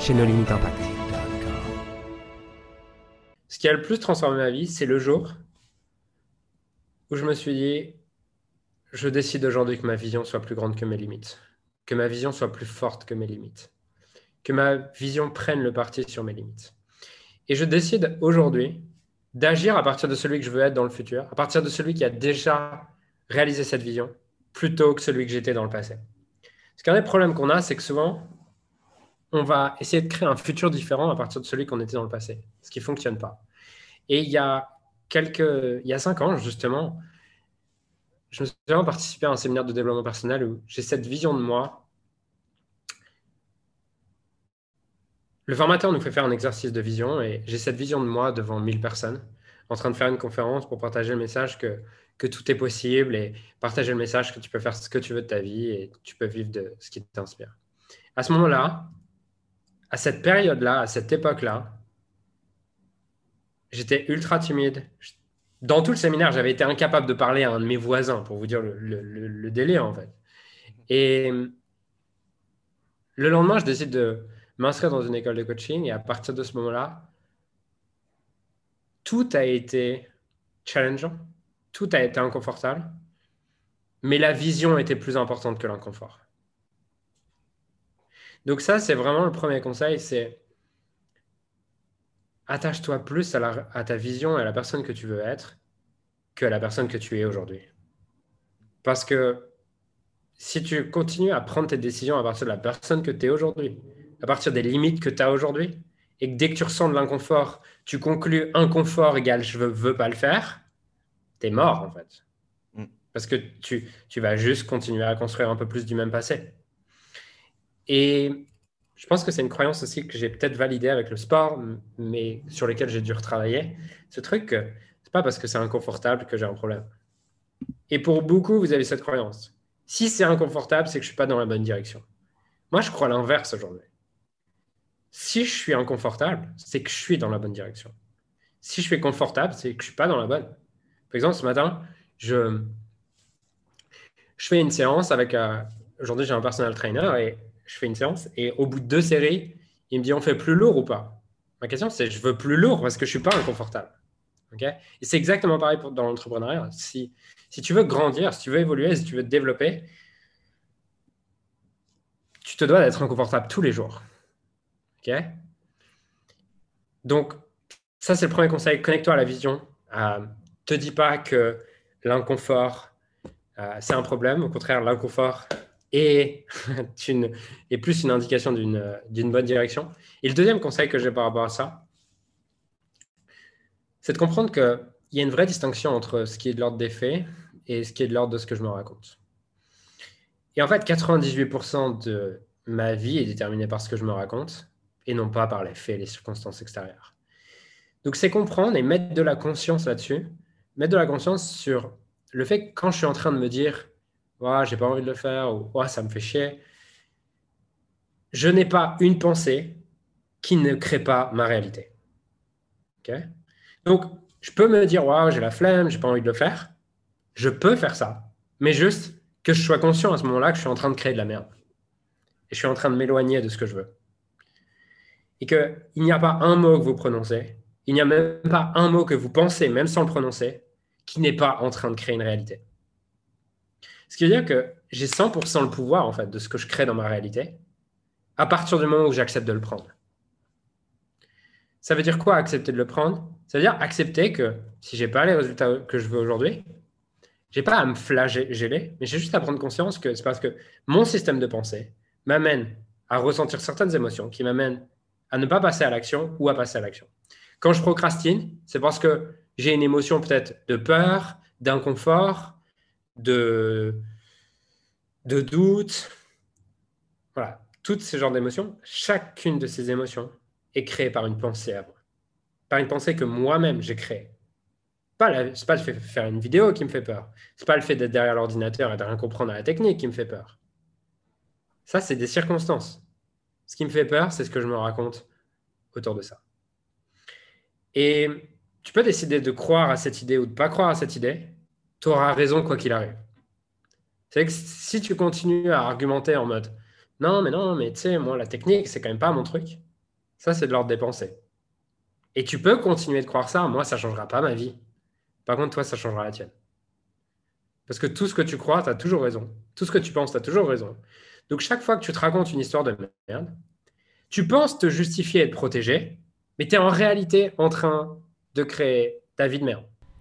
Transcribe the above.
chez nos limites impact. Ce qui a le plus transformé ma vie, c'est le jour où je me suis dit, je décide aujourd'hui que ma vision soit plus grande que mes limites, que ma vision soit plus forte que mes limites, que ma vision prenne le parti sur mes limites. Et je décide aujourd'hui d'agir à partir de celui que je veux être dans le futur, à partir de celui qui a déjà réalisé cette vision, plutôt que celui que j'étais dans le passé. Parce qu'un des problèmes qu'on a, c'est que souvent, on va essayer de créer un futur différent à partir de celui qu'on était dans le passé, ce qui ne fonctionne pas. Et il y a quelques, il y a cinq ans, justement, je me vraiment participé à un séminaire de développement personnel où j'ai cette vision de moi. Le formateur nous fait faire un exercice de vision et j'ai cette vision de moi devant 1000 personnes en train de faire une conférence pour partager le message que, que tout est possible et partager le message que tu peux faire ce que tu veux de ta vie et tu peux vivre de ce qui t'inspire. À ce moment-là, à cette période-là, à cette époque-là, j'étais ultra timide. Dans tout le séminaire, j'avais été incapable de parler à un de mes voisins, pour vous dire le, délai, en fait. Et le lendemain, je décide de m'inscrire dans une école de coaching. Et à partir de ce moment-là, tout a été challengeant, tout a été inconfortable, mais la vision était plus importante que l'inconfort. Donc ça, c'est vraiment le premier conseil, c'est attache-toi plus à, ta vision et à la personne que tu veux être que à la personne que tu es aujourd'hui. Parce que si tu continues à prendre tes décisions à partir de la personne que tu es aujourd'hui, à partir des limites que tu as aujourd'hui, et que dès que tu ressens de l'inconfort, tu conclus inconfort égale je veux, veux pas le faire, tu es mort en fait. Mm. Parce que tu, tu vas juste continuer à construire un peu plus du même passé. Et je pense que c'est une croyance aussi que j'ai peut-être validée avec le sport, mais sur lequel j'ai dû retravailler. Ce truc que c'est pas parce que c'est inconfortable que j'ai un problème. Et pour beaucoup, vous avez cette croyance. Si c'est inconfortable, c'est que je suis pas dans la bonne direction. Moi, je crois l'inverse aujourd'hui. Si je suis inconfortable, c'est que je suis dans la bonne direction. Si je suis confortable, c'est que je suis pas dans la bonne. Par exemple, ce matin, je, je fais une séance avec. Euh, aujourd'hui, j'ai un personal trainer et je fais une séance et au bout de deux séries, il me dit on fait plus lourd ou pas? Ma question c'est je veux plus lourd parce que je suis pas inconfortable. ok? Et c'est exactement pareil pour, dans l'entrepreneuriat. Si, si tu veux grandir, si tu veux évoluer, si tu veux te développer, tu te dois d'être inconfortable tous les jours. ok? Donc, ça, c'est le premier conseil. Connecte-toi à la vision. Euh, te dis pas que l'inconfort, euh, c'est un problème. Au contraire, l'inconfort, et, plus une indication d'une bonne direction. Et le deuxième conseil que j'ai par rapport à ça, c'est de comprendre qu'il y a une vraie distinction entre ce qui est de l'ordre des faits et ce qui est de l'ordre de ce que je me raconte. Et en fait, 98% de ma vie est déterminée par ce que je me raconte et non pas par les faits et les circonstances extérieures. Donc, c'est comprendre et mettre de la conscience là-dessus, mettre de la conscience sur le fait que quand je suis en train de me dire ouais, j'ai pas envie de le faire, ou ça me fait chier. Je n'ai pas une pensée qui ne crée pas ma réalité. Donc, je peux me dire, ouais, j'ai la flemme, j'ai pas envie de le faire. Je peux faire ça, mais juste que je sois conscient à ce moment-là que je suis en train de créer de la merde. Et je suis en train de m'éloigner de ce que je veux. Et qu'il n'y a pas un mot que vous prononcez, il n'y a même pas un mot que vous pensez, même sans le prononcer, qui n'est pas en train de créer une réalité. Ce qui veut dire que j'ai 100% le pouvoir en fait de ce que je crée dans ma réalité à partir du moment où j'accepte de le prendre. Ça veut dire quoi accepter de le prendre? Ça veut dire accepter que si j'ai pas les résultats que je veux aujourd'hui, j'ai pas à me flageller, mais j'ai juste à prendre conscience que c'est parce que mon système de pensée m'amène à ressentir certaines émotions qui m'amènent à ne pas passer à l'action ou à passer à l'action. Quand je procrastine, c'est parce que j'ai une émotion peut-être de peur, d'inconfort, de, de doute. Voilà, toutes ces genres d'émotions, chacune de ces émotions est créé par une pensée à moi. Par une pensée que moi-même j'ai créée. Ce n'est pas le fait de faire une vidéo qui me fait peur. Ce n'est pas le fait d'être derrière l'ordinateur et de rien comprendre à la technique qui me fait peur. Ça, c'est des circonstances. Ce qui me fait peur, c'est ce que je me raconte autour de ça. Et tu peux décider de croire à cette idée ou de ne pas croire à cette idée. Tu auras raison quoi qu'il arrive. C'est que si tu continues à argumenter en mode non, mais non, mais tu sais, moi, la technique, c'est quand même pas mon truc. Ça, c'est de l'ordre des pensées. Et tu peux continuer de croire ça. Moi, ça ne changera pas ma vie. Par contre, toi, ça changera la tienne. Parce que tout ce que tu crois, tu as toujours raison. Tout ce que tu penses, tu as toujours raison. Donc, chaque fois que tu te racontes une histoire de merde, tu penses te justifier et te protéger, mais tu es en réalité en train de créer ta vie de merde.